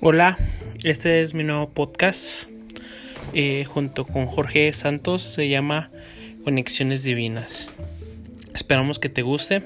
Hola, este es mi nuevo podcast eh, junto con Jorge Santos, se llama Conexiones Divinas. Esperamos que te guste.